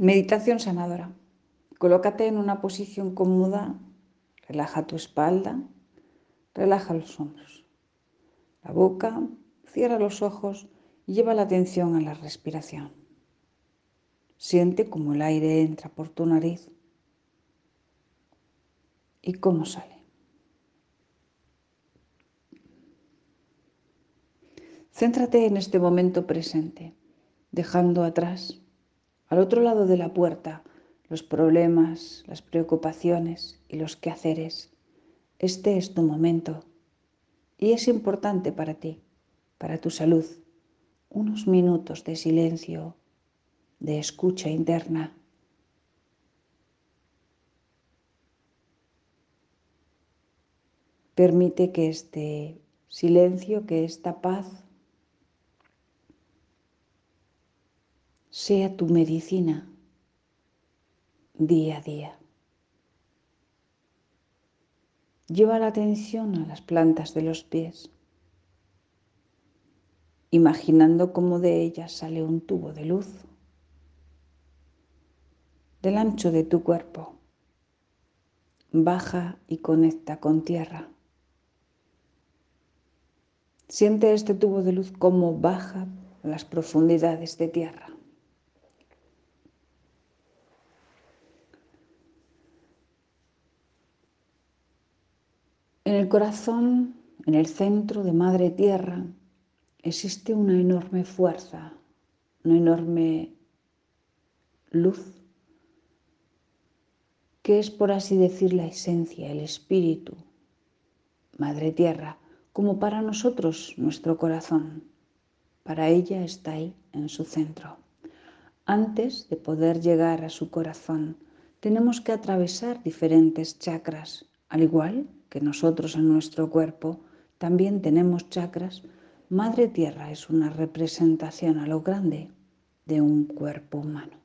Meditación sanadora. Colócate en una posición cómoda, relaja tu espalda, relaja los hombros, la boca, cierra los ojos y lleva la atención a la respiración. Siente cómo el aire entra por tu nariz y cómo sale. Céntrate en este momento presente, dejando atrás, al otro lado de la puerta, los problemas, las preocupaciones y los quehaceres. Este es tu momento y es importante para ti, para tu salud, unos minutos de silencio, de escucha interna. Permite que este silencio, que esta paz sea tu medicina día a día. Lleva la atención a las plantas de los pies, imaginando cómo de ellas sale un tubo de luz del ancho de tu cuerpo. Baja y conecta con tierra. Siente este tubo de luz como baja las profundidades de tierra. Corazón, en el centro de Madre Tierra, existe una enorme fuerza, una enorme luz, que es por así decir la esencia, el espíritu, Madre Tierra, como para nosotros nuestro corazón. Para ella está ahí, en su centro. Antes de poder llegar a su corazón, tenemos que atravesar diferentes chakras, al igual que nosotros en nuestro cuerpo también tenemos chakras, Madre Tierra es una representación a lo grande de un cuerpo humano.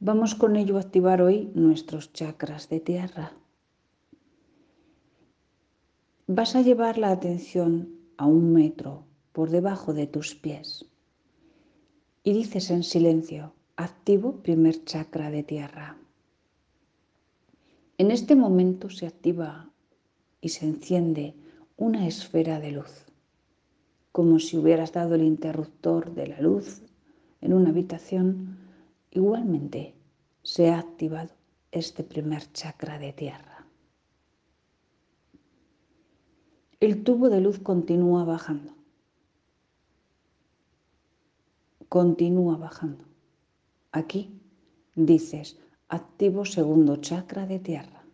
Vamos con ello a activar hoy nuestros chakras de tierra. Vas a llevar la atención a un metro por debajo de tus pies y dices en silencio, activo primer chakra de tierra. En este momento se activa y se enciende una esfera de luz, como si hubieras dado el interruptor de la luz en una habitación. Igualmente se ha activado este primer chakra de tierra. El tubo de luz continúa bajando. Continúa bajando. Aquí dices, activo segundo chakra de tierra.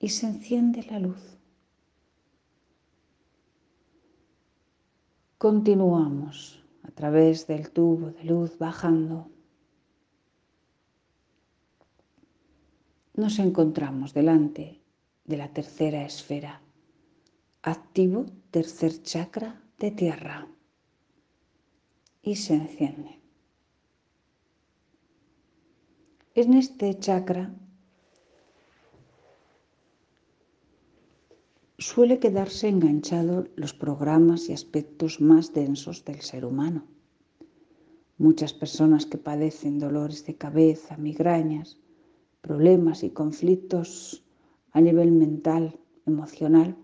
Y se enciende la luz. Continuamos a través del tubo de luz bajando. Nos encontramos delante de la tercera esfera, activo tercer chakra de tierra y se enciende. En este chakra suele quedarse enganchado los programas y aspectos más densos del ser humano. Muchas personas que padecen dolores de cabeza, migrañas, problemas y conflictos a nivel mental, emocional,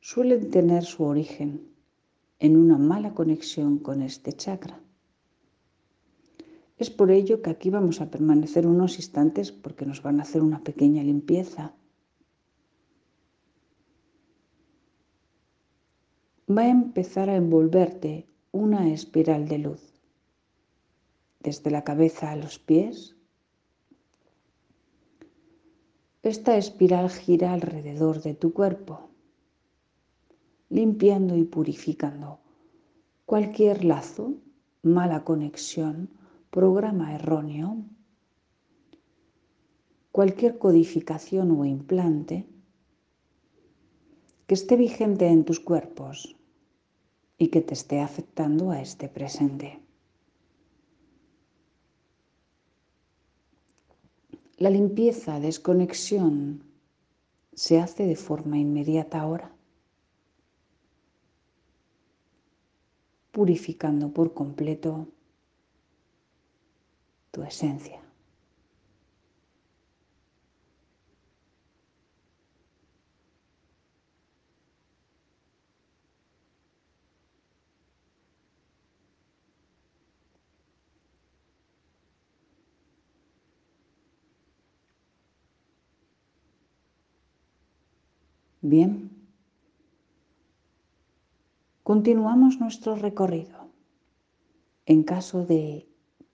suelen tener su origen en una mala conexión con este chakra. Es por ello que aquí vamos a permanecer unos instantes porque nos van a hacer una pequeña limpieza. Va a empezar a envolverte una espiral de luz, desde la cabeza a los pies. Esta espiral gira alrededor de tu cuerpo, limpiando y purificando cualquier lazo, mala conexión, programa erróneo, cualquier codificación o implante que esté vigente en tus cuerpos y que te esté afectando a este presente. La limpieza, desconexión, se hace de forma inmediata ahora, purificando por completo tu esencia. Bien, continuamos nuestro recorrido. En caso de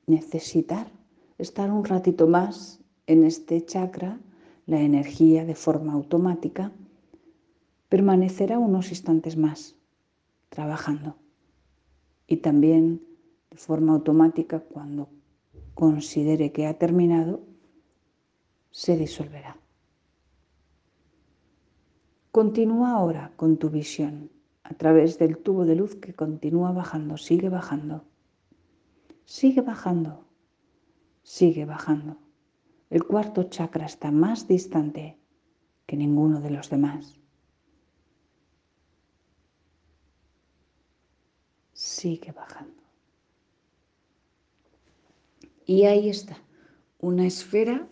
necesitar estar un ratito más en este chakra, la energía de forma automática permanecerá unos instantes más trabajando. Y también de forma automática, cuando considere que ha terminado, se disolverá. Continúa ahora con tu visión a través del tubo de luz que continúa bajando, sigue bajando, sigue bajando, sigue bajando. El cuarto chakra está más distante que ninguno de los demás. Sigue bajando. Y ahí está, una esfera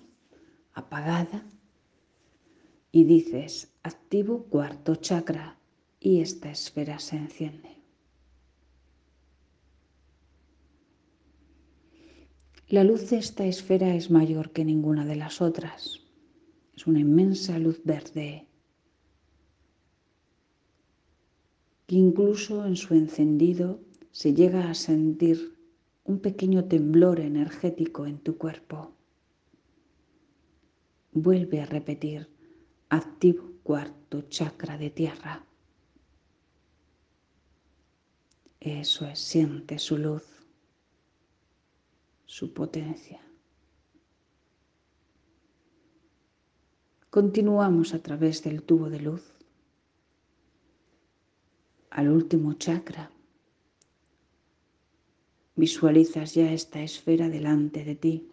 apagada y dices, activo cuarto chakra y esta esfera se enciende. La luz de esta esfera es mayor que ninguna de las otras. Es una inmensa luz verde que incluso en su encendido se llega a sentir un pequeño temblor energético en tu cuerpo. Vuelve a repetir activo cuarto chakra de tierra. Eso es, siente su luz, su potencia. Continuamos a través del tubo de luz al último chakra. Visualizas ya esta esfera delante de ti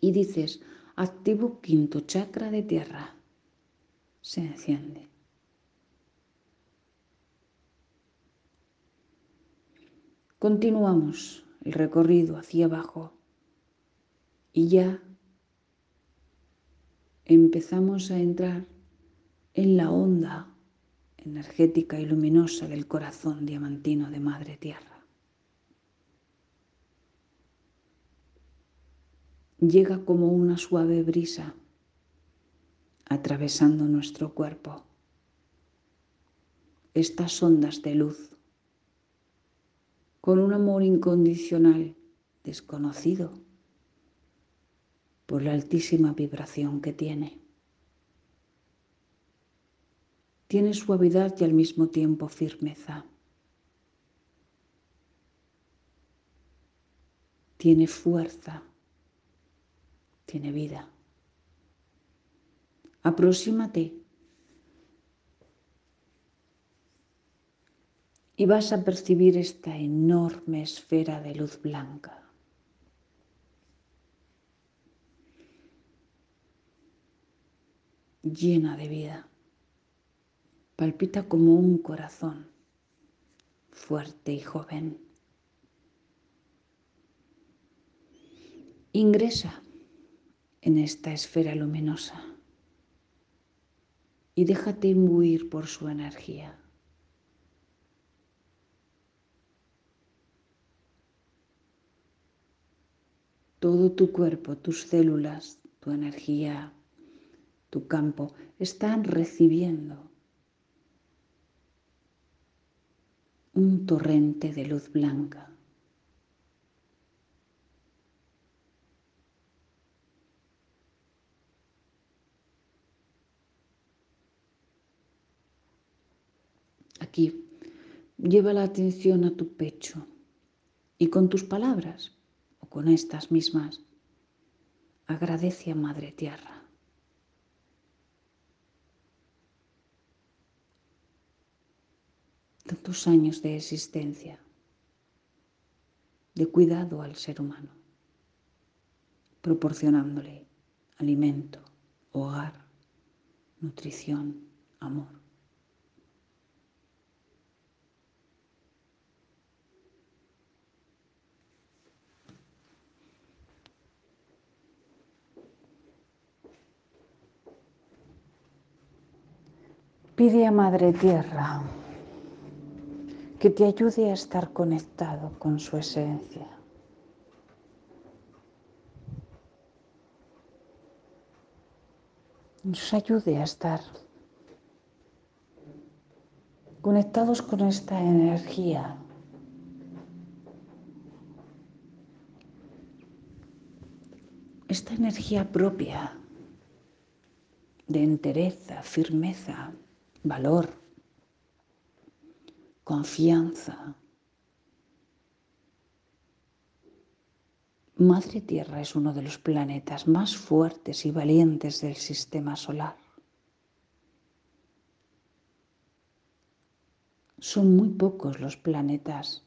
y dices, activo quinto chakra de tierra se enciende. Continuamos el recorrido hacia abajo y ya empezamos a entrar en la onda energética y luminosa del corazón diamantino de Madre Tierra. Llega como una suave brisa atravesando nuestro cuerpo. Estas ondas de luz, con un amor incondicional desconocido por la altísima vibración que tiene. Tiene suavidad y al mismo tiempo firmeza. Tiene fuerza, tiene vida aproxímate y vas a percibir esta enorme esfera de luz blanca. llena de vida. Palpita como un corazón, fuerte y joven. Ingresa en esta esfera luminosa y déjate imbuir por su energía. Todo tu cuerpo, tus células, tu energía, tu campo están recibiendo un torrente de luz blanca. aquí. Lleva la atención a tu pecho y con tus palabras con estas mismas, agradece a Madre Tierra. Tantos años de existencia, de cuidado al ser humano, proporcionándole alimento, hogar, nutrición, amor. Pide a Madre Tierra que te ayude a estar conectado con su esencia. Nos ayude a estar conectados con esta energía. Esta energía propia de entereza, firmeza, valor, confianza. Madre Tierra es uno de los planetas más fuertes y valientes del sistema solar. Son muy pocos los planetas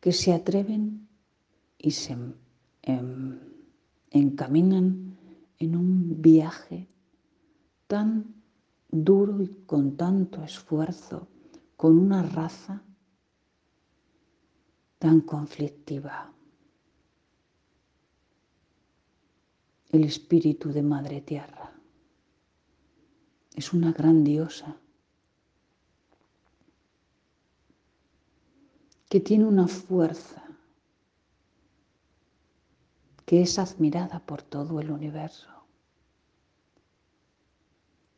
que se atreven y se em, encaminan en un viaje tan duro y con tanto esfuerzo con una raza tan conflictiva. El espíritu de Madre Tierra es una gran diosa que tiene una fuerza que es admirada por todo el universo.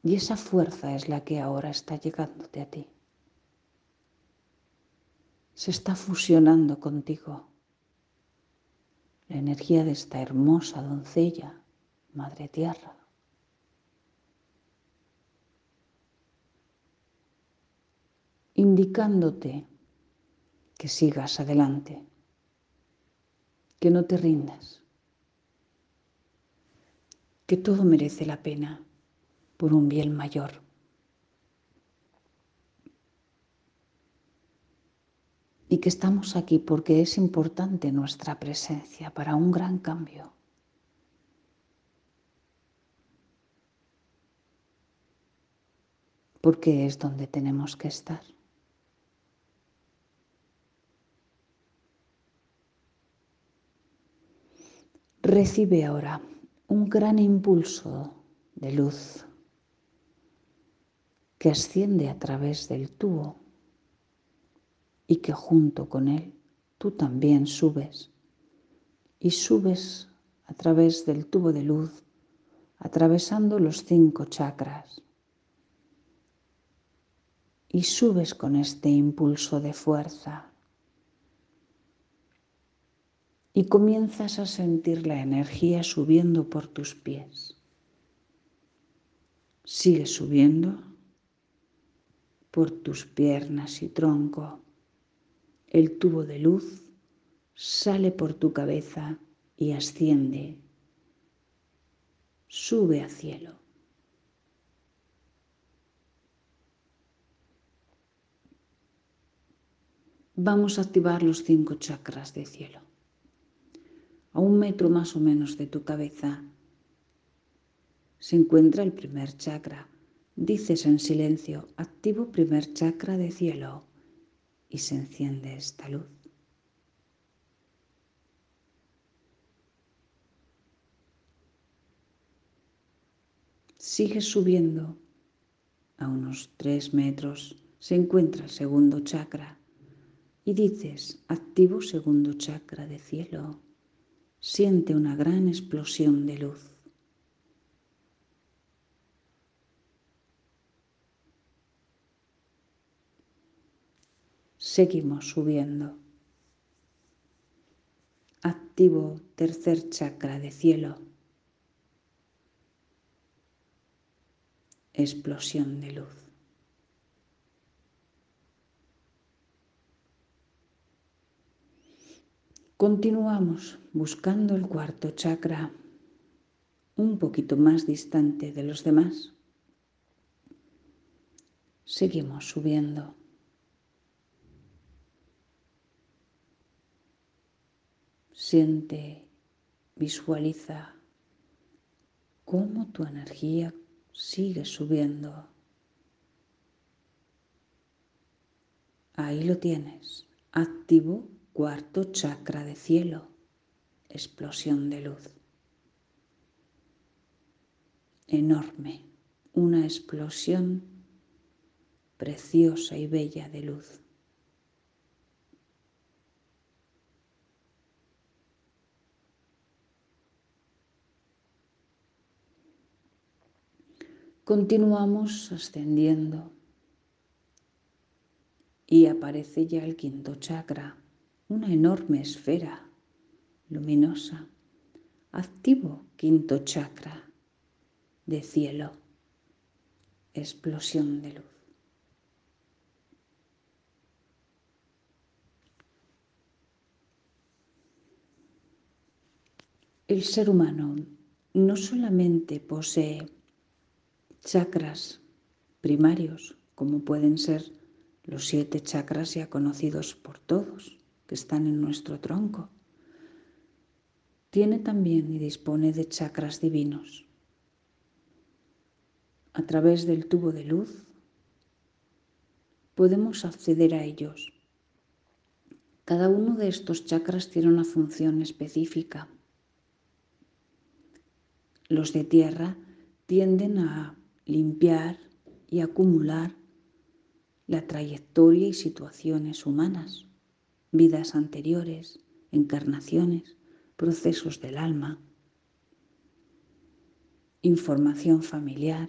Y esa fuerza es la que ahora está llegándote a ti. Se está fusionando contigo la energía de esta hermosa doncella, Madre Tierra. indicándote que sigas adelante, que no te rindas, que todo merece la pena por un bien mayor. Y que estamos aquí porque es importante nuestra presencia para un gran cambio. Porque es donde tenemos que estar. Recibe ahora un gran impulso de luz que asciende a través del tubo y que junto con él tú también subes y subes a través del tubo de luz, atravesando los cinco chakras. Y subes con este impulso de fuerza. Y comienzas a sentir la energía subiendo por tus pies. Sigue subiendo por tus piernas y tronco. El tubo de luz sale por tu cabeza y asciende. Sube a cielo. Vamos a activar los cinco chakras de cielo. A un metro más o menos de tu cabeza se encuentra el primer chakra, Dices en silencio, activo primer chakra de cielo y se enciende esta luz. Sigue subiendo a unos tres metros, se encuentra el segundo chakra y dices, activo segundo chakra de cielo. Siente una gran explosión de luz. Seguimos subiendo. Activo tercer chakra de cielo. Explosión de luz. Continuamos buscando el cuarto chakra, un poquito más distante de los demás. Seguimos subiendo. Siente, visualiza cómo tu energía sigue subiendo. Ahí lo tienes. Activo cuarto chakra de cielo. Explosión de luz. Enorme. una explosión preciosa y bella de luz. Continuamos ascendiendo y aparece ya el quinto chakra, una enorme esfera luminosa, activo quinto chakra de cielo, explosión de luz. El ser humano no solamente posee chakras primarios, como pueden ser los siete chakras ya conocidos por todos, que están en nuestro tronco. Tiene también y dispone de chakras divinos. A través del tubo de luz podemos acceder a ellos. Cada uno de estos chakras tiene una función específica. Los de tierra tienden a limpiar y acumular la trayectoria y situaciones humanas, vidas anteriores, encarnaciones, procesos del alma, información familiar,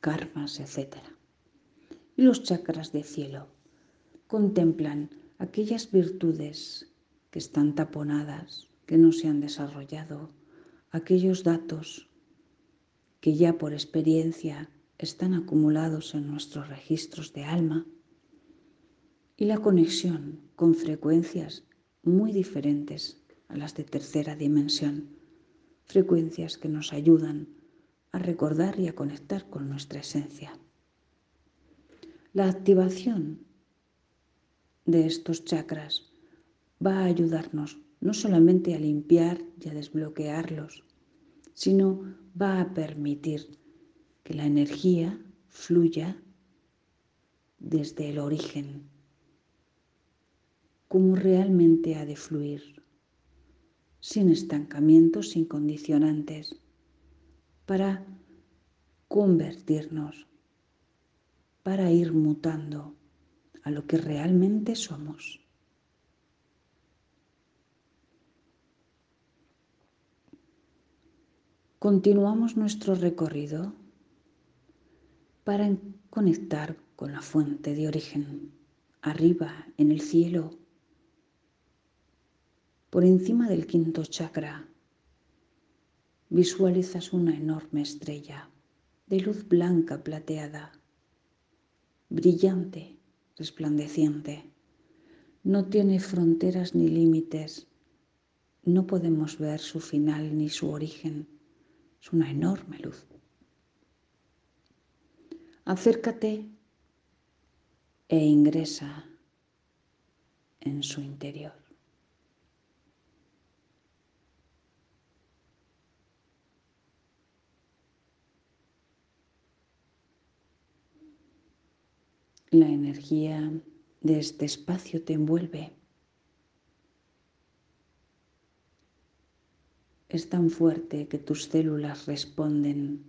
karmas, etc. Y los chakras de cielo contemplan aquellas virtudes que están taponadas, que no se han desarrollado, aquellos datos que ya por experiencia están acumulados en nuestros registros de alma y la conexión con frecuencias muy diferentes a las de tercera dimensión, frecuencias que nos ayudan a recordar y a conectar con nuestra esencia. La activación de estos chakras va a ayudarnos no solamente a limpiar y a desbloquearlos, sino va a permitir que la energía fluya desde el origen, como realmente ha de fluir, sin estancamientos, sin condicionantes, para convertirnos, para ir mutando a lo que realmente somos. Continuamos nuestro recorrido para conectar con la fuente de origen, arriba en el cielo, por encima del quinto chakra. Visualizas una enorme estrella de luz blanca plateada, brillante, resplandeciente. No tiene fronteras ni límites. No podemos ver su final ni su origen es una enorme luz. Acércate e ingresa en su interior. La energía de este espacio te envuelve. Es tan fuerte que tus células responden.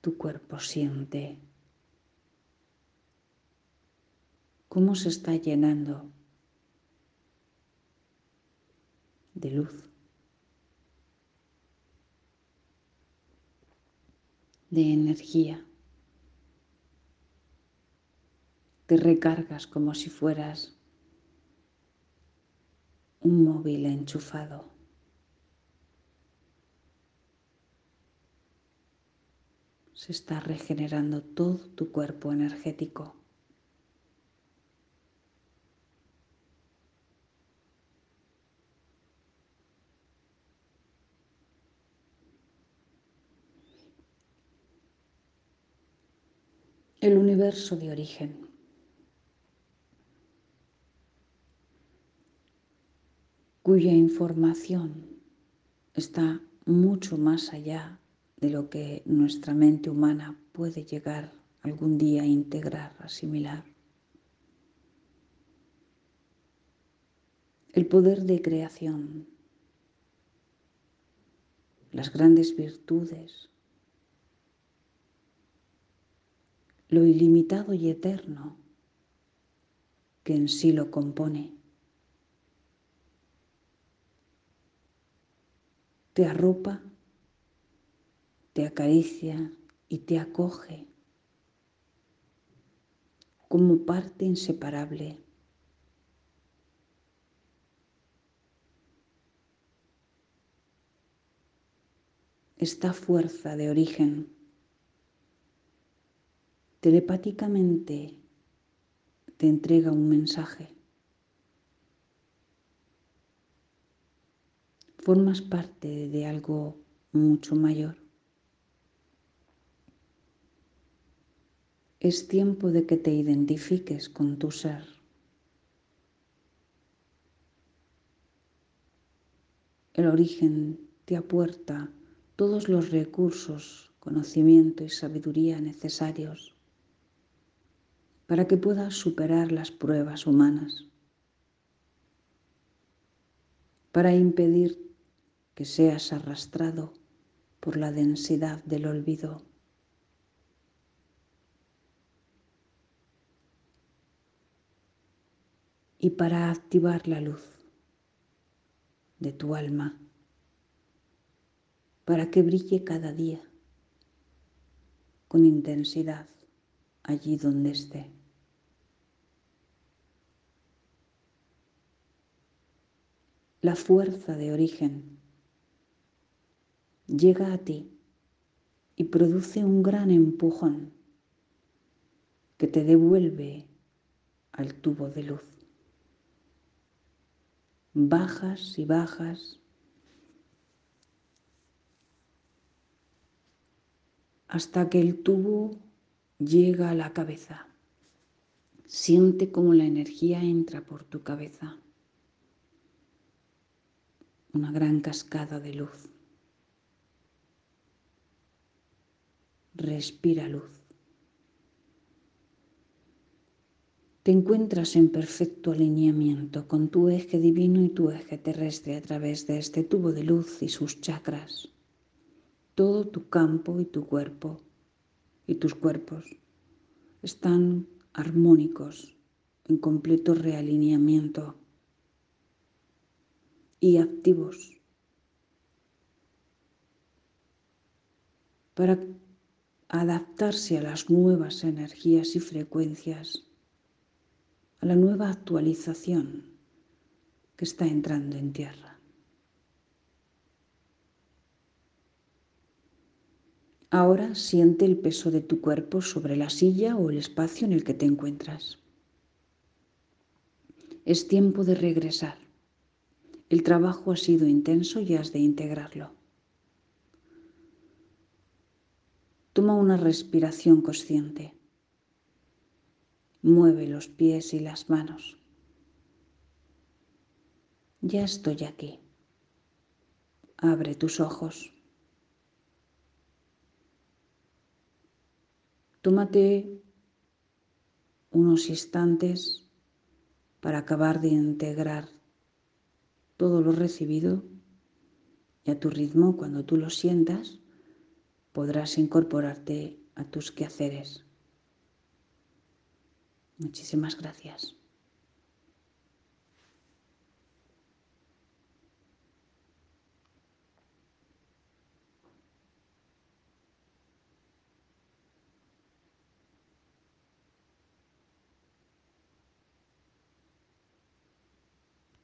Tu cuerpo siente cómo se está llenando de luz, de energía. Te recargas como si fueras un móvil enchufado. Se está regenerando todo tu cuerpo energético. El universo de origen. Cuya información está mucho más allá de lo que nuestra mente humana puede llegar algún día a integrar, asimilar. El poder de creación las grandes virtudes, lo ilimitado y eterno que en sí lo compone. Te arropa, te acaricia y te acoge como parte inseparable. Esta fuerza de origen telepáticamente te entrega un mensaje. Formas parte de algo mucho mayor. Es tiempo de que te identifiques con tu ser. El origen te apuerta todos los recursos, conocimiento y sabiduría necesarios para que puedas superar las pruebas humanas, para impedir que seas arrastrado por la densidad del olvido. y para activar la luz de tu alma, para que brille cada día con intensidad allí donde esté. La fuerza de origen llega a ti y produce un gran empujón que te devuelve al tubo de luz bajas y bajas hasta que el tubo llega a la cabeza. Siente como la energía entra por tu cabeza. Una gran cascada de luz. Respira luz. te encuentras en perfecto alineamiento con tu eje divino y tu eje terrestre a través de este tubo de luz y sus chakras. Todo tu campo y tu cuerpo y tus cuerpos están armónicos, en completo realineamiento y activos para adaptarse a las nuevas energías y frecuencias a la nueva actualización que está entrando en tierra. Ahora siente el peso de tu cuerpo sobre la silla o el espacio en el que te encuentras. Es tiempo de regresar. El trabajo ha sido intenso y has de integrarlo. Toma una respiración consciente. Mueve los pies y las manos. Ya estoy aquí. Abre tus ojos. Tómate unos instantes para acabar de integrar todo lo recibido y a tu ritmo, cuando tú lo sientas, podrás incorporarte a tus quehaceres. Muchísimas gracias.